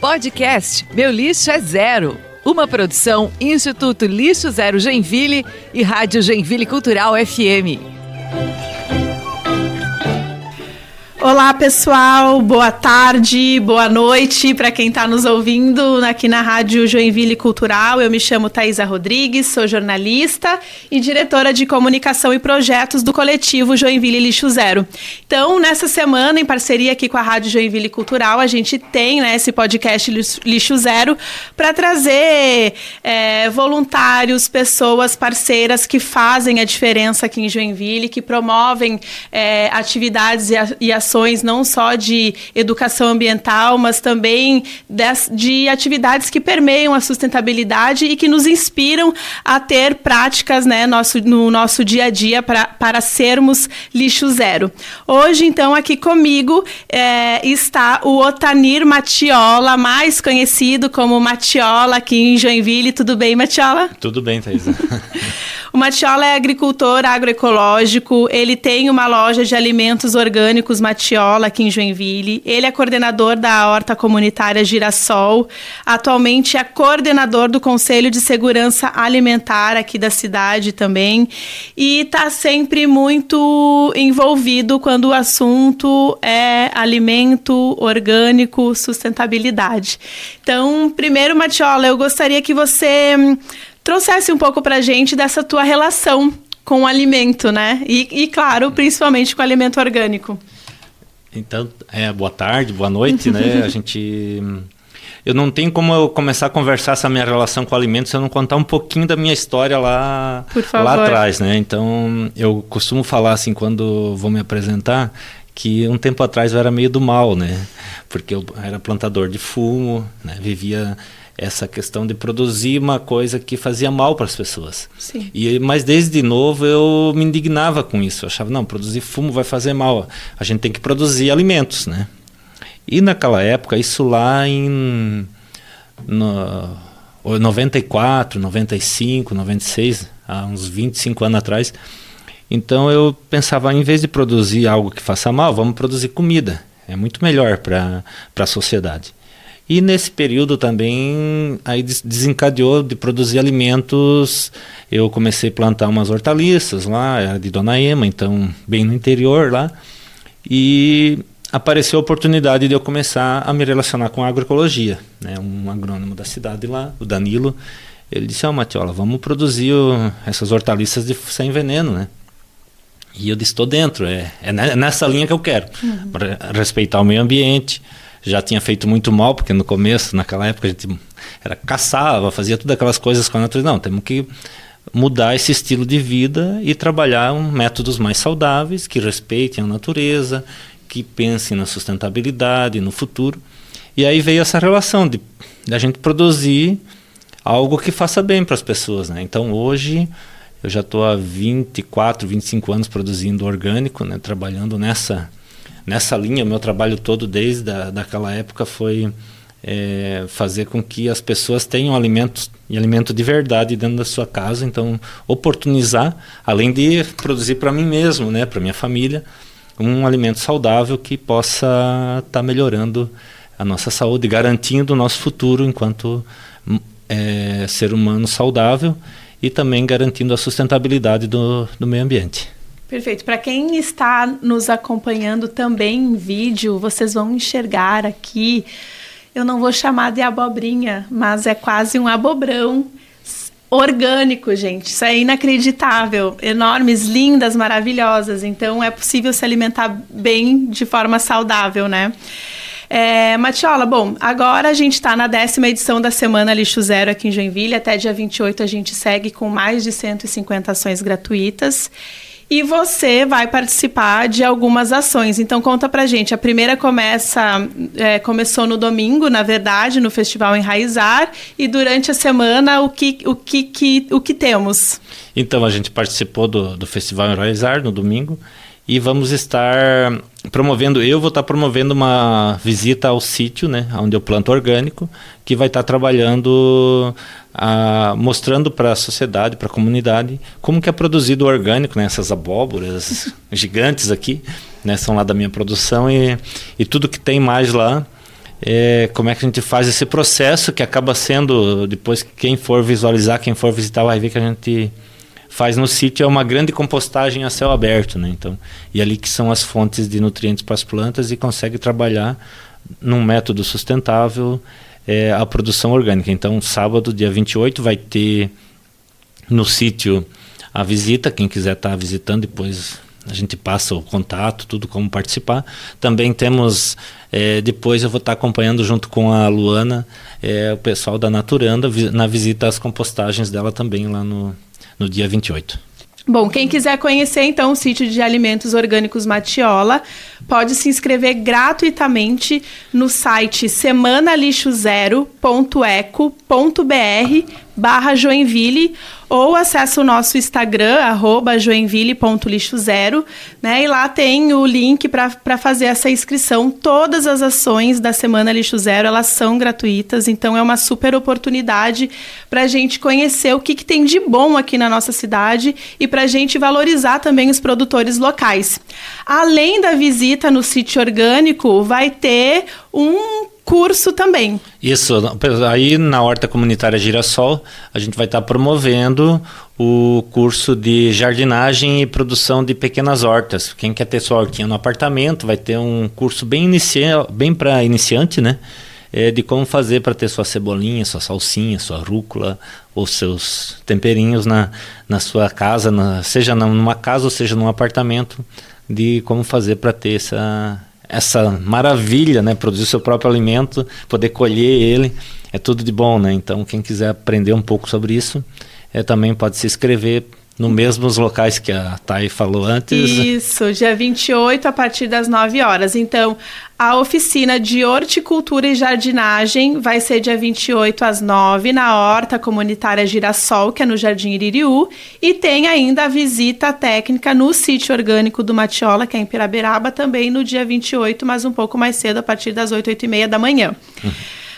Podcast Meu Lixo é Zero. Uma produção Instituto Lixo Zero Genville e Rádio Genville Cultural FM. Olá, pessoal. Boa tarde, boa noite para quem está nos ouvindo aqui na Rádio Joinville Cultural. Eu me chamo Thaisa Rodrigues, sou jornalista e diretora de comunicação e projetos do coletivo Joinville Lixo Zero. Então, nessa semana, em parceria aqui com a Rádio Joinville Cultural, a gente tem né, esse podcast Lixo Zero para trazer é, voluntários, pessoas, parceiras que fazem a diferença aqui em Joinville, que promovem é, atividades e ações ações não só de educação ambiental, mas também de, de atividades que permeiam a sustentabilidade e que nos inspiram a ter práticas né, nosso, no nosso dia a dia pra, para sermos lixo zero. Hoje, então, aqui comigo é, está o Otanir Matiola, mais conhecido como Matiola aqui em Joinville. Tudo bem, Matiola? Tudo bem, Thaisa. o Matiola é agricultor agroecológico, ele tem uma loja de alimentos orgânicos Matiola aqui em Joinville. Ele é coordenador da Horta Comunitária Girassol. Atualmente é coordenador do Conselho de Segurança Alimentar aqui da cidade também. E está sempre muito envolvido quando o assunto é alimento orgânico, sustentabilidade. Então, primeiro, Matiola, eu gostaria que você hum, trouxesse um pouco para a gente dessa tua relação com o alimento, né? E, e, claro, principalmente com o alimento orgânico. Então, é, boa tarde, boa noite, né? A gente eu não tenho como eu começar a conversar essa minha relação com alimentos se eu não contar um pouquinho da minha história lá lá atrás, né? Então, eu costumo falar assim quando vou me apresentar que um tempo atrás eu era meio do mal, né? Porque eu era plantador de fumo, né? Vivia essa questão de produzir uma coisa que fazia mal para as pessoas. Sim. E mas desde novo eu me indignava com isso. Eu achava não, produzir fumo vai fazer mal. A gente tem que produzir alimentos, né? E naquela época, isso lá em no, 94, 95, 96, há uns 25 anos atrás. Então eu pensava, em vez de produzir algo que faça mal, vamos produzir comida. É muito melhor para a sociedade. E nesse período também aí desencadeou de produzir alimentos. Eu comecei a plantar umas hortaliças lá, de Dona Ema, então bem no interior lá. E apareceu a oportunidade de eu começar a me relacionar com a agroecologia. Né? Um agrônomo da cidade lá, o Danilo, ele disse: Ó, oh, Matiola, vamos produzir o, essas hortaliças de, sem veneno, né? E eu disse: estou dentro, é, é nessa linha que eu quero, uhum. respeitar o meio ambiente já tinha feito muito mal, porque no começo, naquela época, a gente era caçava, fazia todas aquelas coisas com a natureza. Não, temos que mudar esse estilo de vida e trabalhar um, métodos mais saudáveis, que respeitem a natureza, que pensem na sustentabilidade, no futuro. E aí veio essa relação de, de a gente produzir algo que faça bem para as pessoas. Né? Então hoje eu já estou há 24, 25 anos produzindo orgânico, né? trabalhando nessa nessa linha, o meu trabalho todo desde a, daquela época foi é, fazer com que as pessoas tenham alimentos e alimento de verdade dentro da sua casa, então oportunizar, além de produzir para mim mesmo, né, para minha família, um alimento saudável que possa estar tá melhorando a nossa saúde, garantindo o nosso futuro enquanto é, ser humano saudável e também garantindo a sustentabilidade do, do meio ambiente. Perfeito. Para quem está nos acompanhando também em vídeo, vocês vão enxergar aqui. Eu não vou chamar de abobrinha, mas é quase um abobrão orgânico, gente. Isso é inacreditável. Enormes, lindas, maravilhosas. Então é possível se alimentar bem de forma saudável, né? É, Matiola, bom, agora a gente está na décima edição da Semana Lixo Zero aqui em Joinville. Até dia 28 a gente segue com mais de 150 ações gratuitas e você vai participar de algumas ações. Então conta pra gente. A primeira começa é, começou no domingo, na verdade, no Festival Enraizar, e durante a semana o que, o que, que o que temos? Então a gente participou do, do Festival Enraizar no domingo e vamos estar promovendo, eu vou estar promovendo uma visita ao sítio, né, onde eu planto orgânico, que vai estar trabalhando, a, mostrando para a sociedade, para a comunidade, como que é produzido o orgânico, né, essas abóboras gigantes aqui, né, são lá da minha produção e, e tudo que tem mais lá é, como é que a gente faz esse processo que acaba sendo, depois quem for visualizar, quem for visitar vai ver que a gente faz no sítio é uma grande compostagem a céu aberto, né? Então, e ali que são as fontes de nutrientes para as plantas e consegue trabalhar num método sustentável é, a produção orgânica. Então, sábado, dia 28, vai ter no sítio a visita, quem quiser estar tá visitando depois a gente passa o contato, tudo como participar. Também temos, é, depois eu vou estar acompanhando junto com a Luana, é, o pessoal da Naturanda, na visita às compostagens dela também lá no, no dia 28. Bom, quem quiser conhecer então o sítio de alimentos orgânicos Matiola, pode se inscrever gratuitamente no site semanalixozero.eco.br barra Joinville ou acessa o nosso Instagram, arroba joinville.lixo0, né? E lá tem o link para fazer essa inscrição. Todas as ações da Semana Lixo Zero, elas são gratuitas, então é uma super oportunidade para a gente conhecer o que, que tem de bom aqui na nossa cidade e para a gente valorizar também os produtores locais. Além da visita no sítio orgânico, vai ter um curso também. Isso, aí na Horta Comunitária Girassol, a gente vai estar promovendo o curso de jardinagem e produção de pequenas hortas. Quem quer ter sua hortinha no apartamento, vai ter um curso bem, inicia, bem para iniciante, né? É, de como fazer para ter sua cebolinha, sua salsinha, sua rúcula ou seus temperinhos na, na sua casa, na, seja numa casa ou seja num apartamento, de como fazer para ter essa, essa maravilha, né? Produzir seu próprio alimento, poder colher ele, é tudo de bom, né? Então, quem quiser aprender um pouco sobre isso, é, também pode se inscrever no mesmos locais que a Thay falou antes. Isso, dia 28 a partir das 9 horas. Então, a oficina de horticultura e jardinagem vai ser dia 28 às 9 na Horta Comunitária Girassol, que é no Jardim Iririú, e tem ainda a visita técnica no sítio orgânico do Matiola, que é em Piraberaba, também no dia 28, mas um pouco mais cedo, a partir das 8, 8 e meia da manhã. Uhum.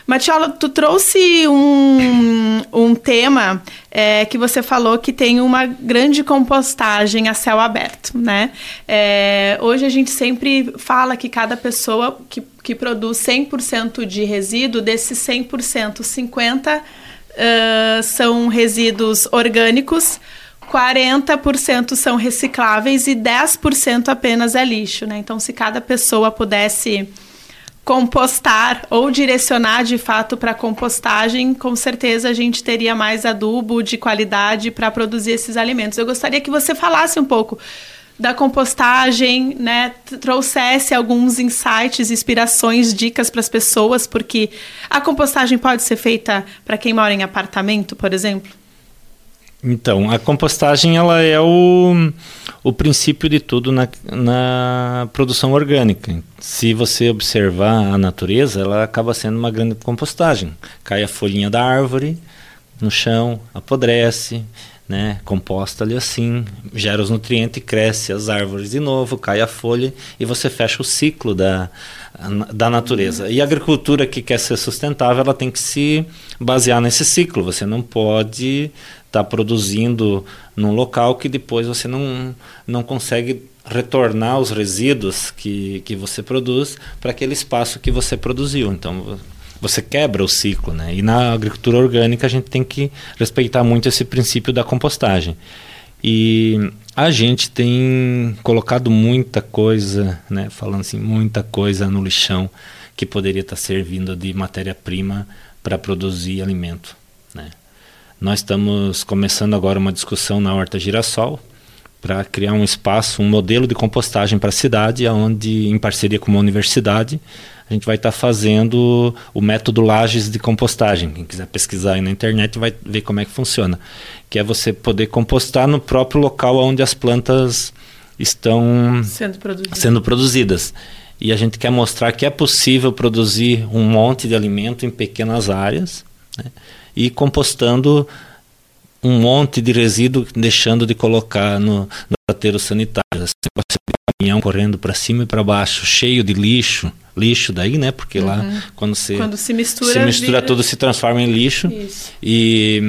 Matiola, tu trouxe um, um tema é, que você falou que tem uma grande compostagem a céu aberto, né? É, hoje a gente sempre fala que cada pessoa que, que produz 100% de resíduo, desses 100%, 50% uh, são resíduos orgânicos, 40% são recicláveis e 10% apenas é lixo, né? Então, se cada pessoa pudesse compostar ou direcionar de fato para compostagem, com certeza a gente teria mais adubo de qualidade para produzir esses alimentos. Eu gostaria que você falasse um pouco da compostagem, né, trouxesse alguns insights, inspirações, dicas para as pessoas, porque a compostagem pode ser feita para quem mora em apartamento, por exemplo? Então, a compostagem ela é o, o princípio de tudo na, na produção orgânica. Se você observar a natureza, ela acaba sendo uma grande compostagem. Cai a folhinha da árvore no chão, apodrece, né, composta ali assim, gera os nutrientes, cresce as árvores de novo, cai a folha e você fecha o ciclo da, da natureza. E a agricultura que quer ser sustentável, ela tem que se basear nesse ciclo. Você não pode está produzindo num local que depois você não, não consegue retornar os resíduos que, que você produz para aquele espaço que você produziu. Então você quebra o ciclo, né? E na agricultura orgânica a gente tem que respeitar muito esse princípio da compostagem. E a gente tem colocado muita coisa, né, falando assim, muita coisa no lixão que poderia estar servindo de matéria-prima para produzir alimento, né? Nós estamos começando agora uma discussão na Horta Girassol para criar um espaço, um modelo de compostagem para a cidade, onde, em parceria com uma universidade, a gente vai estar tá fazendo o método Lages de compostagem. Quem quiser pesquisar aí na internet vai ver como é que funciona. Que é você poder compostar no próprio local onde as plantas estão sendo produzidas. Sendo produzidas. E a gente quer mostrar que é possível produzir um monte de alimento em pequenas áreas. Né? e compostando um monte de resíduo, deixando de colocar no, no aterro sanitário. Assim, caminhão correndo para cima e para baixo, cheio de lixo, lixo daí, né? Porque uhum. lá quando se quando se mistura, se mistura vira... tudo se transforma em lixo Isso. e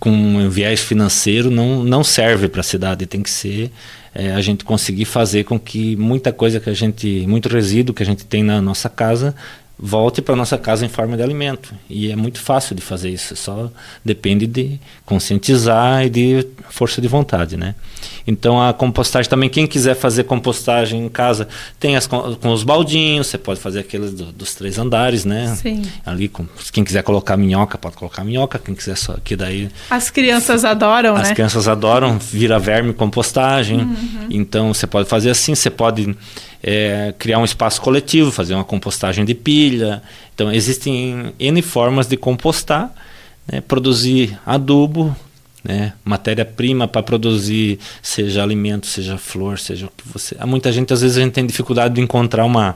com um viés financeiro não não serve para a cidade, tem que ser é, a gente conseguir fazer com que muita coisa que a gente, muito resíduo que a gente tem na nossa casa volte para nossa casa em forma de alimento. E é muito fácil de fazer isso, só depende de conscientizar e de força de vontade, né? Então a compostagem também, quem quiser fazer compostagem em casa, tem as com os baldinhos, você pode fazer aqueles do, dos três andares, né? Sim. Ali, com, quem quiser colocar minhoca, pode colocar minhoca, quem quiser só que daí As crianças adoram, as né? crianças adoram, vira verme compostagem. Uhum. Então você pode fazer assim, você pode é, criar um espaço coletivo, fazer uma compostagem de pilha. Então existem N formas de compostar, né, produzir adubo, né, matéria-prima para produzir, seja alimento, seja flor, seja o que você. Há muita gente, às vezes, a gente tem dificuldade de encontrar uma,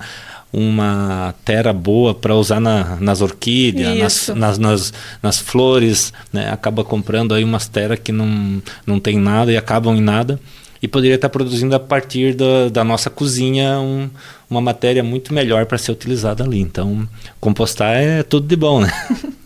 uma terra boa para usar na, nas orquídeas, nas, nas, nas, nas flores, né? acaba comprando aí umas terras que não, não tem nada e acabam em nada. E poderia estar produzindo a partir da, da nossa cozinha um, uma matéria muito melhor para ser utilizada ali. Então, compostar é tudo de bom, né?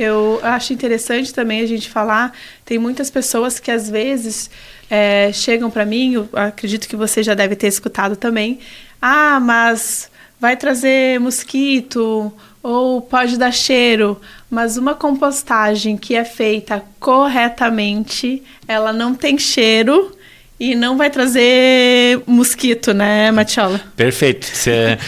Eu acho interessante também a gente falar. Tem muitas pessoas que às vezes é, chegam para mim, eu acredito que você já deve ter escutado também. Ah, mas vai trazer mosquito ou pode dar cheiro. Mas uma compostagem que é feita corretamente, ela não tem cheiro e não vai trazer mosquito, né, Matiola? Perfeito. Cê,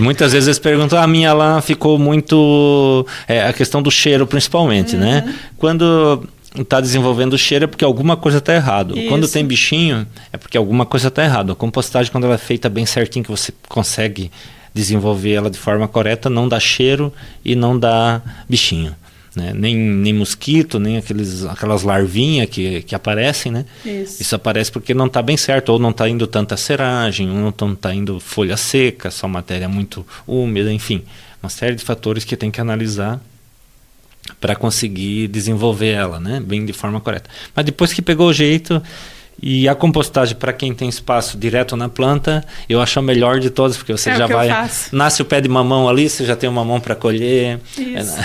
muitas vezes eles perguntam, "Ah, a minha lá ficou muito. É, a questão do cheiro, principalmente, né? Quando está desenvolvendo o cheiro é porque alguma coisa está errado. Quando Isso. tem bichinho, é porque alguma coisa está errado. A compostagem, quando ela é feita bem certinho, que você consegue desenvolver ela de forma correta, não dá cheiro e não dá bichinho. Né? Nem, nem mosquito, nem aqueles, aquelas larvinhas que, que aparecem, né? Isso. Isso aparece porque não está bem certo, ou não está indo tanta seragem, ou não está indo folha seca, só matéria muito úmida, enfim. Uma série de fatores que tem que analisar para conseguir desenvolver ela, né? Bem de forma correta. Mas depois que pegou o jeito, e a compostagem para quem tem espaço direto na planta, eu acho a melhor de todas, porque você É já vai. Nasce o pé de mamão ali, você já tem o mamão para colher. Isso.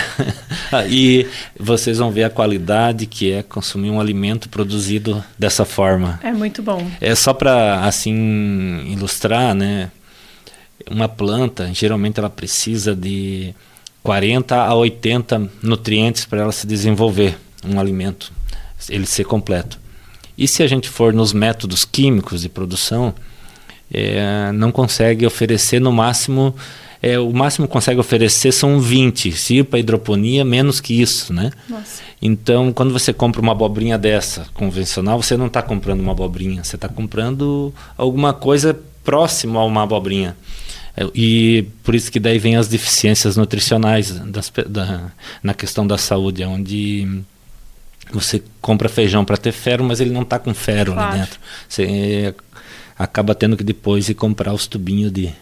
É, e vocês vão ver a qualidade que é consumir um alimento produzido dessa forma. É muito bom. É só para assim ilustrar, né? Uma planta, geralmente ela precisa de 40 a 80 nutrientes para ela se desenvolver, um alimento, ele ser completo. E se a gente for nos métodos químicos de produção, é, não consegue oferecer no máximo, é, o máximo que consegue oferecer são 20, se para hidroponia, menos que isso, né? Nossa. Então, quando você compra uma abobrinha dessa, convencional, você não está comprando uma abobrinha, você está comprando alguma coisa próximo a uma abobrinha. É, E por isso que daí vem as deficiências nutricionais das da- na questão da saúde, onde você compra feijão para ter ferro, mas ele não está com ferro Claro. ali dentro. Você acaba tendo que depois ir comprar os tubinhos de,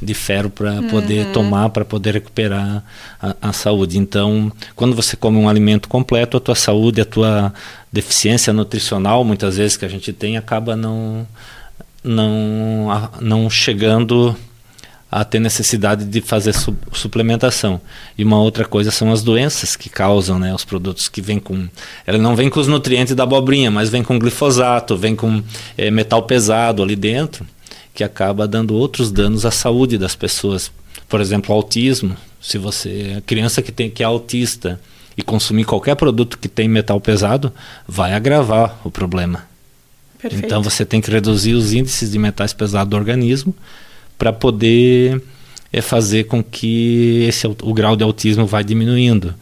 de ferro para poder tomar, para poder recuperar a, a saúde. Então, quando você come um alimento completo, a tua saúde, a tua deficiência nutricional, muitas vezes que a gente tem, acaba não, não, não chegando a ter necessidade de fazer su- suplementação. E uma outra coisa são as doenças que causam, né, os produtos que vêm com, ela não vem com os nutrientes da abobrinha, mas vem com glifosato, vem com eh, metal pesado ali dentro, que acaba dando outros danos à saúde das pessoas. Por exemplo, autismo. Se você, criança que tem que é autista e consumir qualquer produto que tem metal pesado, vai agravar o problema. Perfeito. Então você tem que reduzir os índices de metais pesados do organismo para poder é, fazer com que esse, o grau de autismo vai diminuindo.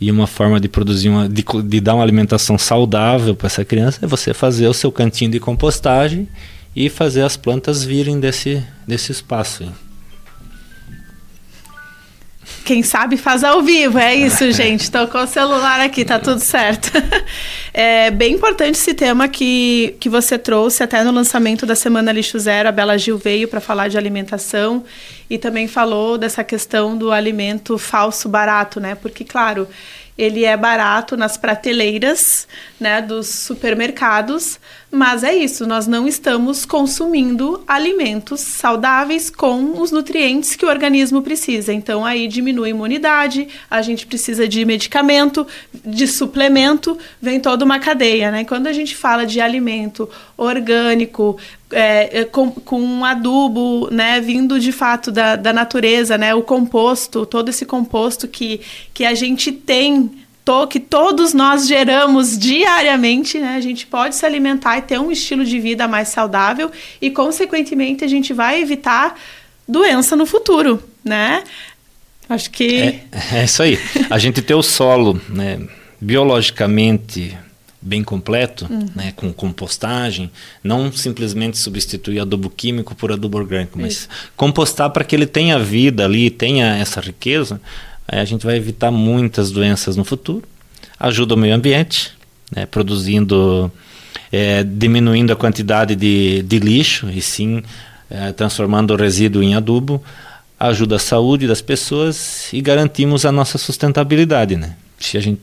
E uma forma de produzir uma, de, de dar uma alimentação saudável para essa criança é você fazer o seu cantinho de compostagem e fazer as plantas virem desse, desse espaço. aí. Quem sabe faz ao vivo, é isso, gente. Tocou o celular aqui, tá tudo certo. É bem importante esse tema que, que você trouxe até no lançamento da Semana Lixo Zero. A Bela Gil veio para falar de alimentação e também falou dessa questão do alimento falso barato, né? Porque, claro, ele é barato nas prateleiras né, dos supermercados, mas é isso, nós não estamos consumindo alimentos saudáveis com os nutrientes que o organismo precisa. Então aí diminui a imunidade, a gente precisa de medicamento, de suplemento, vem toda uma cadeia, né? Quando a gente fala de alimento orgânico, é, é, com, com um adubo, né, vindo de fato da, da natureza, né, o composto, todo esse composto que, que a gente tem que todos nós geramos diariamente, né? A gente pode se alimentar e ter um estilo de vida mais saudável e, consequentemente, a gente vai evitar doença no futuro, né? Acho que. É, é isso aí. A gente ter o solo, né, biologicamente bem completo, uhum. né, com compostagem, não simplesmente substituir adubo químico por adubo orgânico, mas Isso. compostar para que ele tenha vida ali, tenha essa riqueza, a gente vai evitar muitas doenças no futuro. Ajuda o meio ambiente, né, produzindo, é, diminuindo a quantidade de, de lixo e sim é, transformando o resíduo em adubo. Ajuda a saúde das pessoas e garantimos a nossa sustentabilidade, né? Se a gente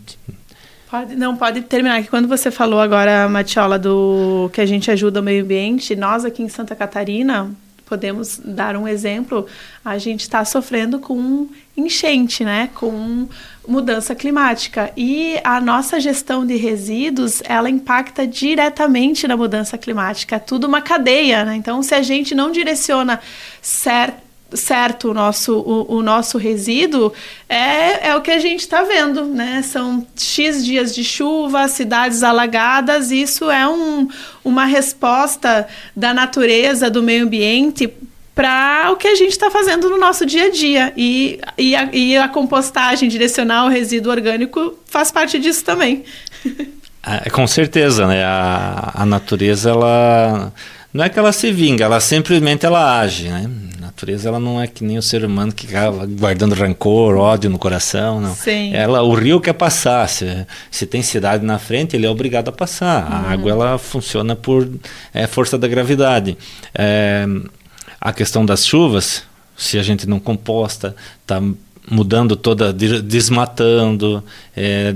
Pode, não, pode terminar. Que quando você falou agora, Matiola, do que a gente ajuda o meio ambiente, nós aqui em Santa Catarina, podemos dar um exemplo, a gente está sofrendo com enchente, né? Com mudança climática. E a nossa gestão de resíduos, ela impacta diretamente na mudança climática. É tudo uma cadeia, né? Então, se a gente não direciona certo certo o nosso, o, o, nosso resíduo, é, é o que a gente está vendo, né? São X dias de chuva, cidades alagadas, isso é um, uma resposta da natureza, do meio ambiente para o que a gente está fazendo no nosso dia a dia. E, e, a, e a compostagem, direcionar o resíduo orgânico, faz parte disso também. É, com certeza, né? A, a natureza, ela não é que ela se vinga, ela simplesmente ela age, né? Natureza ela não é que nem o ser humano que acaba guardando rancor, ódio no coração, não. Sim. Ela, o rio quer passar, se, se tem cidade na frente, ele é obrigado a passar. Uhum. A água ela funciona por é, força da gravidade. É, a questão das chuvas, se a gente não composta, está mudando toda, desmatando, é,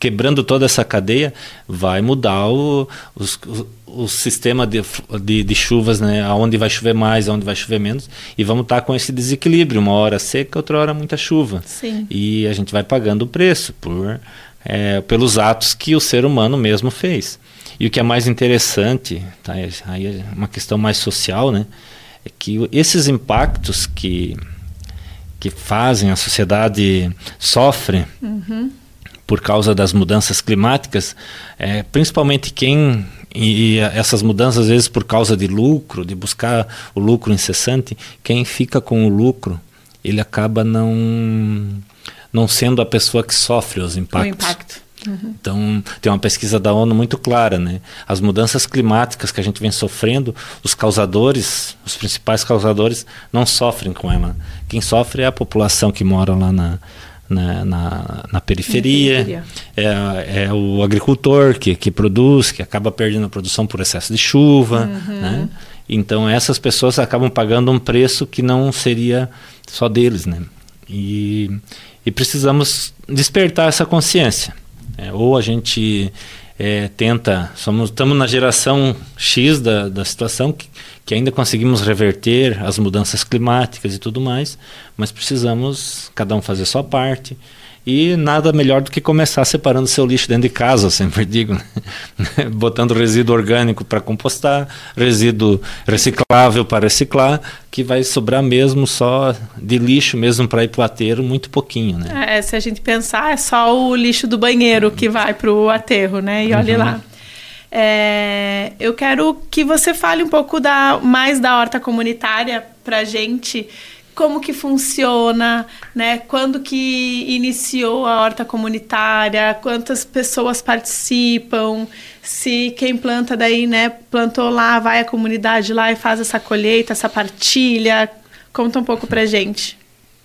quebrando toda essa cadeia, vai mudar o, os, o, o sistema de, de, de, chuvas, né? Aonde vai chover mais, aonde vai chover menos, e vamos estar com esse desequilíbrio, uma hora seca, outra hora muita chuva. Sim. E a gente vai pagando o preço por, é, pelos atos que o ser humano mesmo fez. E o que é mais interessante, tá? aí é uma questão mais social, né? É que esses impactos que, que fazem a sociedade sofre uhum por causa das mudanças climáticas, é, principalmente quem e essas mudanças às vezes por causa de lucro, de buscar o lucro incessante, quem fica com o lucro, ele acaba não não sendo a pessoa que sofre os impactos. O impacto. Uhum. Então, tem uma pesquisa da ONU muito clara, né? As mudanças climáticas que a gente vem sofrendo, os causadores, os principais causadores, não sofrem com ela. Quem sofre é a população que mora lá na, na, na, na periferia, É, é o agricultor que, que produz, que acaba perdendo a produção por excesso de chuva, uhum. né? Então essas pessoas acabam pagando um preço que não seria só deles, né? E, e precisamos despertar essa consciência. É, ou a gente é, tenta, somos, estamos na geração X da, da situação que, que ainda conseguimos reverter as mudanças climáticas e tudo mais, mas precisamos cada um fazer sua parte. E nada melhor do que começar separando seu lixo dentro de casa, eu sempre digo. Né? Botando resíduo orgânico para compostar, resíduo reciclável para reciclar, que vai sobrar mesmo só de lixo mesmo para ir para o aterro, muito pouquinho. Né? É, se a gente pensar, é só o lixo do banheiro que vai para o aterro, né? E olhe uhum. lá. É, eu quero que você fale um pouco da, mais da horta comunitária para gente, como que funciona, né? Quando que iniciou a horta comunitária, quantas pessoas participam, se quem planta daí, né, plantou lá, vai a comunidade lá e faz essa colheita, essa partilha. Conta um pouco para gente.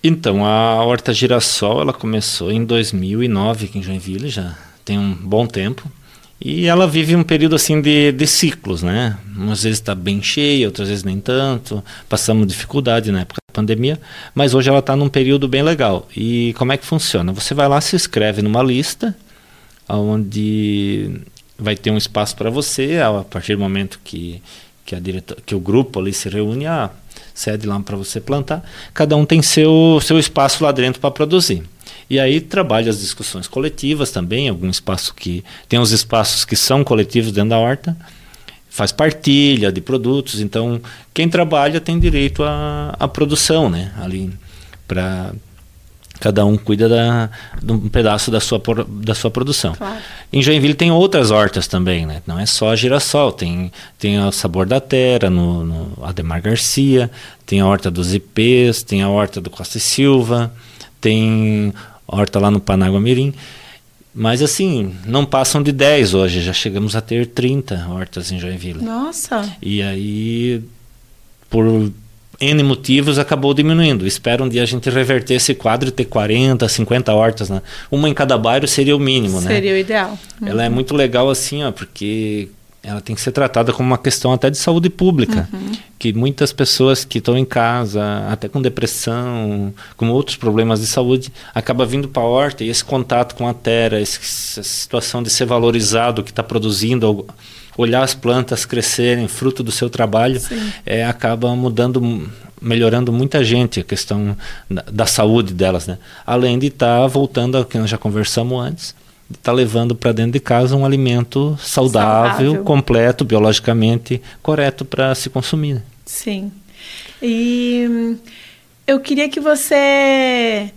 Então, a Horta Girassol, ela começou em 2009 aqui em Joinville, já tem um bom tempo. E ela vive um período assim de, de ciclos, né? Umas vezes está bem cheia, outras vezes nem tanto. Passamos dificuldade na época da pandemia, mas hoje ela está num período bem legal. E como é que funciona? Você vai lá, se inscreve numa lista, onde vai ter um espaço para você, a partir do momento que, que, a diretor, que o grupo ali se reúne, a sede lá para você plantar. Cada um tem seu, seu espaço lá dentro para produzir. E aí trabalha as discussões coletivas também, algum espaço que. Tem os espaços que são coletivos dentro da horta. faz partilha de produtos, então quem trabalha tem direito à, à produção, né? Ali para cada um cuida da, de um pedaço da sua, da sua produção. Claro. Em Joinville tem outras hortas também, né? Não é só a girassol, tem, tem o Sabor da Terra, no, no Ademar Garcia, tem a horta dos IPs, tem a horta do Costa e Silva, tem horta lá no Panágua Mirim. Mas assim, não passam de 10 hoje, já chegamos a ter 30 hortas em Joinville. Nossa! E aí, por N motivos, acabou diminuindo. Espero um dia a gente reverter esse quadro e ter 40, 50 hortas. Né? Uma em cada bairro seria o mínimo, seria né? Seria o ideal. Uhum. Ela é muito legal assim, ó, porque ela tem que ser tratada como uma questão até de saúde pública. Uhum. Que muitas pessoas que estão em casa, até com depressão, com outros problemas de saúde, acaba vindo para a horta e esse contato com a terra, essa situação de ser valorizado, que está produzindo, olhar as plantas crescerem, fruto do seu trabalho, é, acaba mudando, melhorando muita gente a questão da, da saúde delas. Né? Além de estar tá voltando ao que nós já conversamos antes, está levando para dentro de casa um alimento saudável, saudável. completo, biologicamente correto para se consumir. Né? Sim. E hum, eu queria que você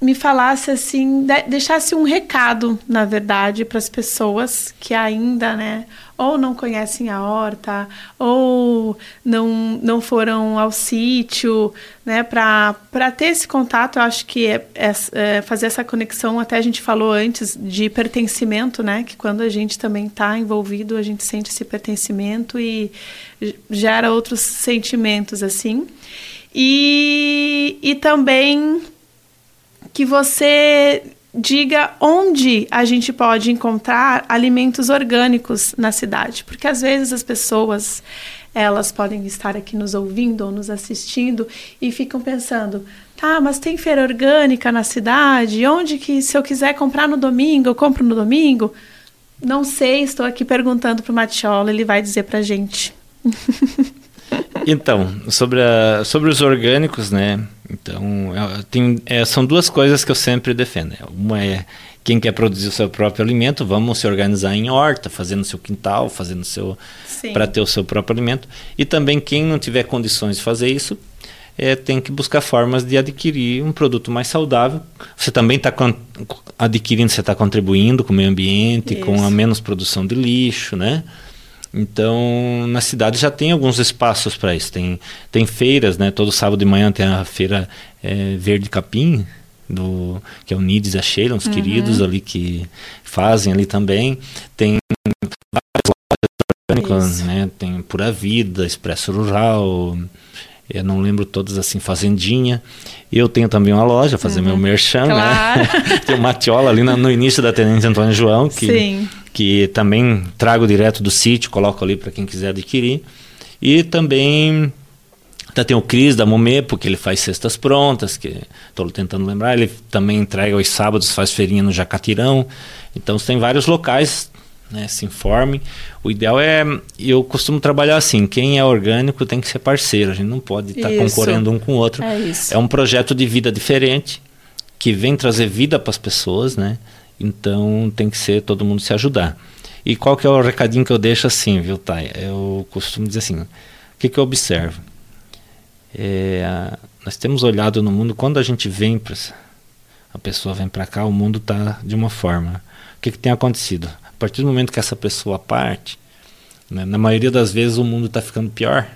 me falasse assim, deixasse um recado, na verdade, para as pessoas que ainda, né, ou não conhecem a horta, ou não, não foram ao sítio, né, para ter esse contato, eu acho que é, é, é, fazer essa conexão, até a gente falou antes de pertencimento, né, que quando a gente também está envolvido, a gente sente esse pertencimento e gera outros sentimentos, assim. E, e também que você diga onde a gente pode encontrar alimentos orgânicos na cidade, porque às vezes as pessoas elas podem estar aqui nos ouvindo ou nos assistindo e ficam pensando, tá, mas tem feira orgânica na cidade? Onde que se eu quiser comprar no domingo, eu compro no domingo? Não sei, estou aqui perguntando para o Matiola, ele vai dizer para gente. Então, sobre, a, sobre os orgânicos, né? Então, é, tem, é, são duas coisas que eu sempre defendo. Né? Uma é quem quer produzir o seu próprio alimento, vamos se organizar em horta, fazendo seu quintal, fazendo seu para ter o seu próprio alimento. E também quem não tiver condições de fazer isso, é, tem que buscar formas de adquirir um produto mais saudável. Você também está adquirindo, você está contribuindo com o meio ambiente, isso. com a menos produção de lixo, né? Então, na cidade já tem alguns espaços para isso. Tem, tem feiras, né? Todo sábado de manhã tem a feira é, Verde Capim, do, que é o Nides e a Sheila, uns uhum. queridos ali que fazem ali também. Tem várias lojas orgânicas, né? Tem Pura Vida, Expresso Rural, eu não lembro todas assim, Fazendinha. Eu tenho também uma loja, fazer uhum. meu merchan, né? claro. né? tem o Matiola ali no, no início da Tenente Antônio João, que Sim que também trago direto do sítio, coloco ali para quem quiser adquirir. E também tá, tem o Cris da Momê, porque ele faz cestas prontas, que estou tentando lembrar. Ele também entrega aos sábados, faz feirinha no Jacatirão. Então tem vários locais, né, se informe. O ideal é, eu costumo trabalhar assim, quem é orgânico tem que ser parceiro, a gente não pode estar tá concorrendo um com o outro. É, é um projeto de vida diferente, que vem trazer vida para as pessoas, né? Então tem que ser todo mundo se ajudar. E qual que é o recadinho que eu deixo assim, viu, Thay? Eu costumo dizer assim, o que, que eu observo? É, nós temos olhado no mundo, quando a gente vem, pra, a pessoa vem para cá, o mundo está de uma forma. O que, que tem acontecido? A partir do momento que essa pessoa parte, né, na maioria das vezes o mundo está ficando pior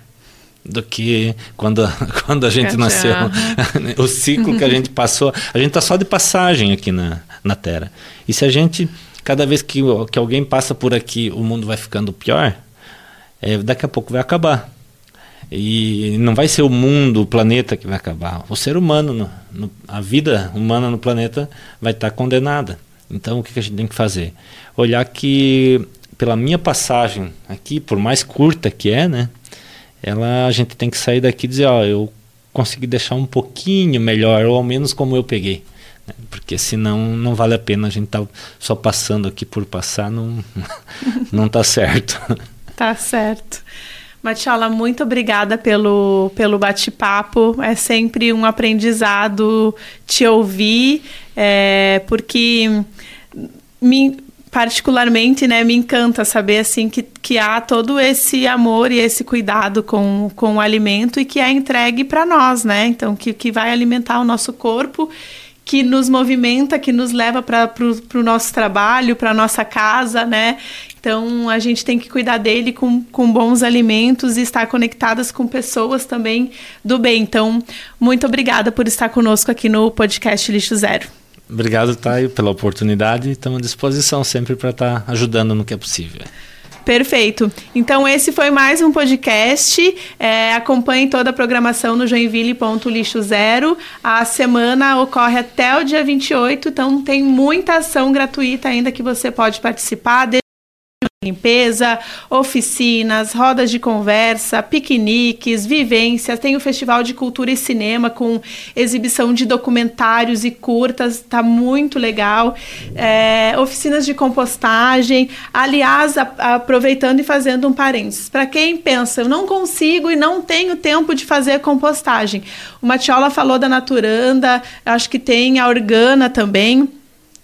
do que quando, quando a gente nasceu. o ciclo que a gente passou. A gente está só de passagem aqui na, na Terra. E se a gente, cada vez que, que alguém passa por aqui, o mundo vai ficando pior, é, daqui a pouco vai acabar. E não vai ser o mundo, o planeta que vai acabar. O ser humano, no, no, a vida humana no planeta vai estar tá condenada. Então o que, que a gente tem que fazer? Olhar que pela minha passagem aqui, por mais curta que é, né? Ela, a gente tem que sair daqui e dizer, ó, eu consegui deixar um pouquinho melhor, ou ao menos como eu peguei. Né? Porque senão não vale a pena a gente tá só passando aqui por passar, não, não tá certo. Tá certo. Matiola, muito obrigada pelo, pelo bate-papo. É sempre um aprendizado te ouvir, é, porque me, particularmente, né, me encanta saber assim que, que há todo esse amor e esse cuidado com, com o alimento e que é entregue para nós, né? Então, que, que vai alimentar o nosso corpo, que nos movimenta, que nos leva para o nosso trabalho, para nossa casa, né? Então, a gente tem que cuidar dele com, com bons alimentos e estar conectadas com pessoas também do bem. Então, muito obrigada por estar conosco aqui no podcast Lixo Zero. Obrigado, Thay, pela oportunidade. Estamos à disposição sempre para estar tá ajudando no que é possível. Perfeito. Então, esse foi mais um podcast. É, acompanhe toda a programação no joinville.lixo zero. A semana ocorre até o dia 28, então tem muita ação gratuita ainda que você pode participar limpeza, oficinas, rodas de conversa, piqueniques, vivências. Tem o Festival de Cultura e Cinema com exibição de documentários e curtas, tá muito legal. É, oficinas de compostagem. Aliás, a, aproveitando e fazendo um parênteses, para quem pensa, eu não consigo e não tenho tempo de fazer compostagem. O Matiola falou da Naturanda, acho que tem a Organa também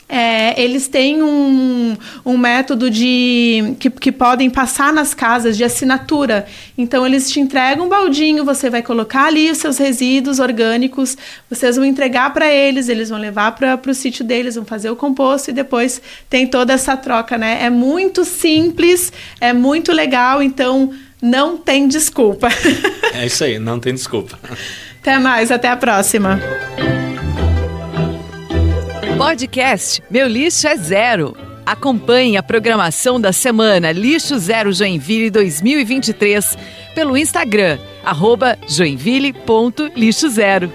é, eles têm um, um método de que, que podem passar nas casas de assinatura. Então eles te entregam um baldinho, você vai colocar ali os seus resíduos orgânicos, vocês vão entregar para eles, eles vão levar para o sítio deles, vão fazer o composto e depois tem toda essa troca, né? É muito simples, é muito legal, então não tem desculpa. é isso aí, não tem desculpa. Até mais, até a próxima. Podcast Meu Lixo é Zero. Acompanhe a programação da semana Lixo Zero Joinville 2023 pelo Instagram, arroba joinville.lixo zero.